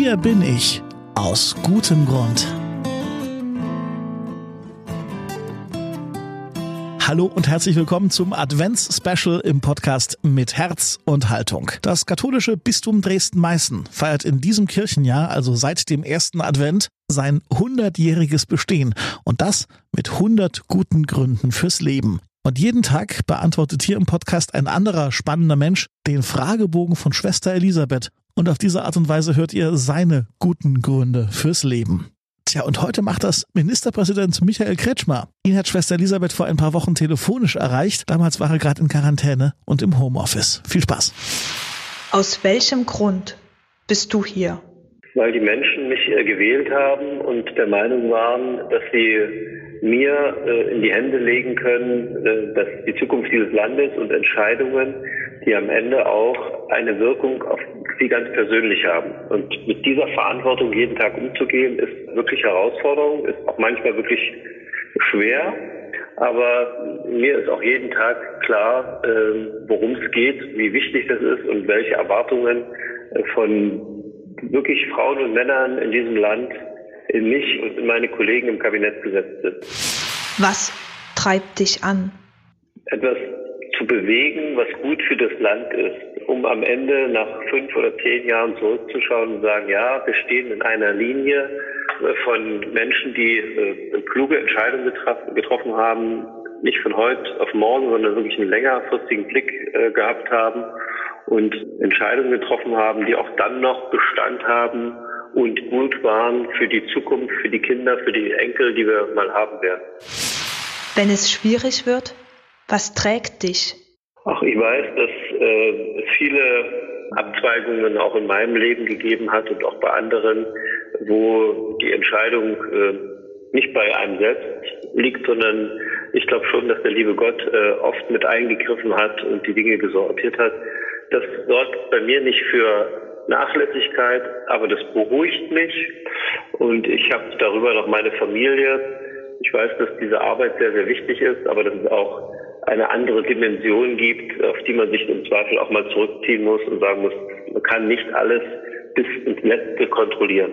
Hier bin ich aus gutem Grund. Hallo und herzlich willkommen zum Advents-Special im Podcast mit Herz und Haltung. Das katholische Bistum Dresden-Meißen feiert in diesem Kirchenjahr, also seit dem ersten Advent, sein 100-jähriges Bestehen. Und das mit 100 guten Gründen fürs Leben. Und jeden Tag beantwortet hier im Podcast ein anderer spannender Mensch den Fragebogen von Schwester Elisabeth. Und auf diese Art und Weise hört ihr seine guten Gründe fürs Leben. Tja, und heute macht das Ministerpräsident Michael Kretschmer. Ihn hat Schwester Elisabeth vor ein paar Wochen telefonisch erreicht. Damals war er gerade in Quarantäne und im Homeoffice. Viel Spaß. Aus welchem Grund bist du hier? Weil die Menschen mich äh, gewählt haben und der Meinung waren, dass sie mir äh, in die Hände legen können, äh, dass die Zukunft dieses Landes und Entscheidungen, die am Ende auch eine Wirkung auf sie ganz persönlich haben. Und mit dieser Verantwortung jeden Tag umzugehen, ist wirklich Herausforderung, ist auch manchmal wirklich schwer. Aber mir ist auch jeden Tag klar, äh, worum es geht, wie wichtig das ist und welche Erwartungen äh, von wirklich Frauen und Männern in diesem Land in mich und in meine Kollegen im Kabinett gesetzt sind. Was treibt dich an? Etwas zu bewegen, was gut für das Land ist um am Ende nach fünf oder zehn Jahren zurückzuschauen und sagen, ja, wir stehen in einer Linie äh, von Menschen, die äh, kluge Entscheidungen getroffen haben, nicht von heute auf morgen, sondern wirklich einen längerfristigen Blick äh, gehabt haben und Entscheidungen getroffen haben, die auch dann noch Bestand haben und gut waren für die Zukunft, für die Kinder, für die Enkel, die wir mal haben werden. Wenn es schwierig wird, was trägt dich? Ach, ich weiß, dass äh, es viele Abzweigungen auch in meinem Leben gegeben hat und auch bei anderen, wo die Entscheidung äh, nicht bei einem selbst liegt, sondern ich glaube schon, dass der liebe Gott äh, oft mit eingegriffen hat und die Dinge gesortiert hat. Das sorgt bei mir nicht für Nachlässigkeit, aber das beruhigt mich und ich habe darüber noch meine Familie. Ich weiß, dass diese Arbeit sehr, sehr wichtig ist, aber das ist auch eine andere Dimension gibt, auf die man sich im Zweifel auch mal zurückziehen muss und sagen muss, man kann nicht alles bis ins Letzte kontrollieren.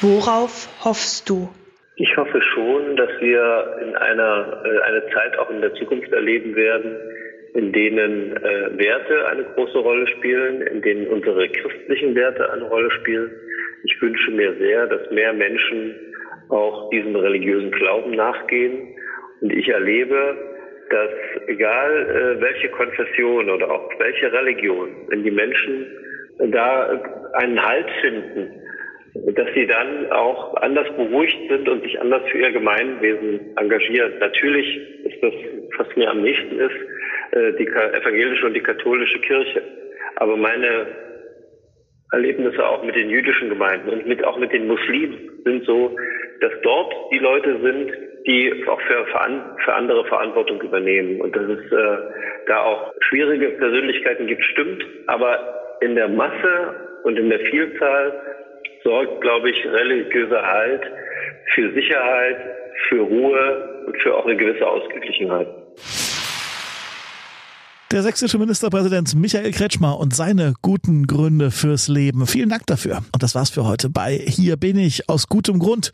Worauf hoffst du? Ich hoffe schon, dass wir in einer äh, eine Zeit auch in der Zukunft erleben werden, in denen äh, Werte eine große Rolle spielen, in denen unsere christlichen Werte eine Rolle spielen. Ich wünsche mir sehr, dass mehr Menschen auch diesem religiösen Glauben nachgehen. Und ich erlebe, dass egal äh, welche Konfession oder auch welche Religion, wenn die Menschen da einen Halt finden, dass sie dann auch anders beruhigt sind und sich anders für ihr Gemeinwesen engagieren. Natürlich ist das, was mir am nächsten ist, die evangelische und die katholische Kirche. Aber meine Erlebnisse auch mit den jüdischen Gemeinden und mit, auch mit den Muslimen sind so, dass dort die Leute sind, die auch für, für andere Verantwortung übernehmen. Und dass es äh, da auch schwierige Persönlichkeiten gibt, stimmt. Aber in der Masse und in der Vielzahl sorgt, glaube ich, religiöser Halt für Sicherheit, für Ruhe und für auch eine gewisse Ausgeglichenheit. Der sächsische Ministerpräsident Michael Kretschmer und seine guten Gründe fürs Leben. Vielen Dank dafür. Und das war's für heute bei Hier bin ich aus gutem Grund,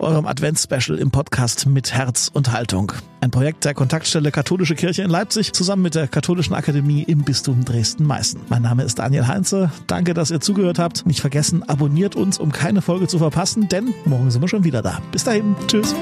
eurem Adventsspecial im Podcast mit Herz und Haltung. Ein Projekt der Kontaktstelle Katholische Kirche in Leipzig zusammen mit der Katholischen Akademie im Bistum Dresden-Meißen. Mein Name ist Daniel Heinze. Danke, dass ihr zugehört habt. Nicht vergessen, abonniert uns, um keine Folge zu verpassen, denn morgen sind wir schon wieder da. Bis dahin. Tschüss.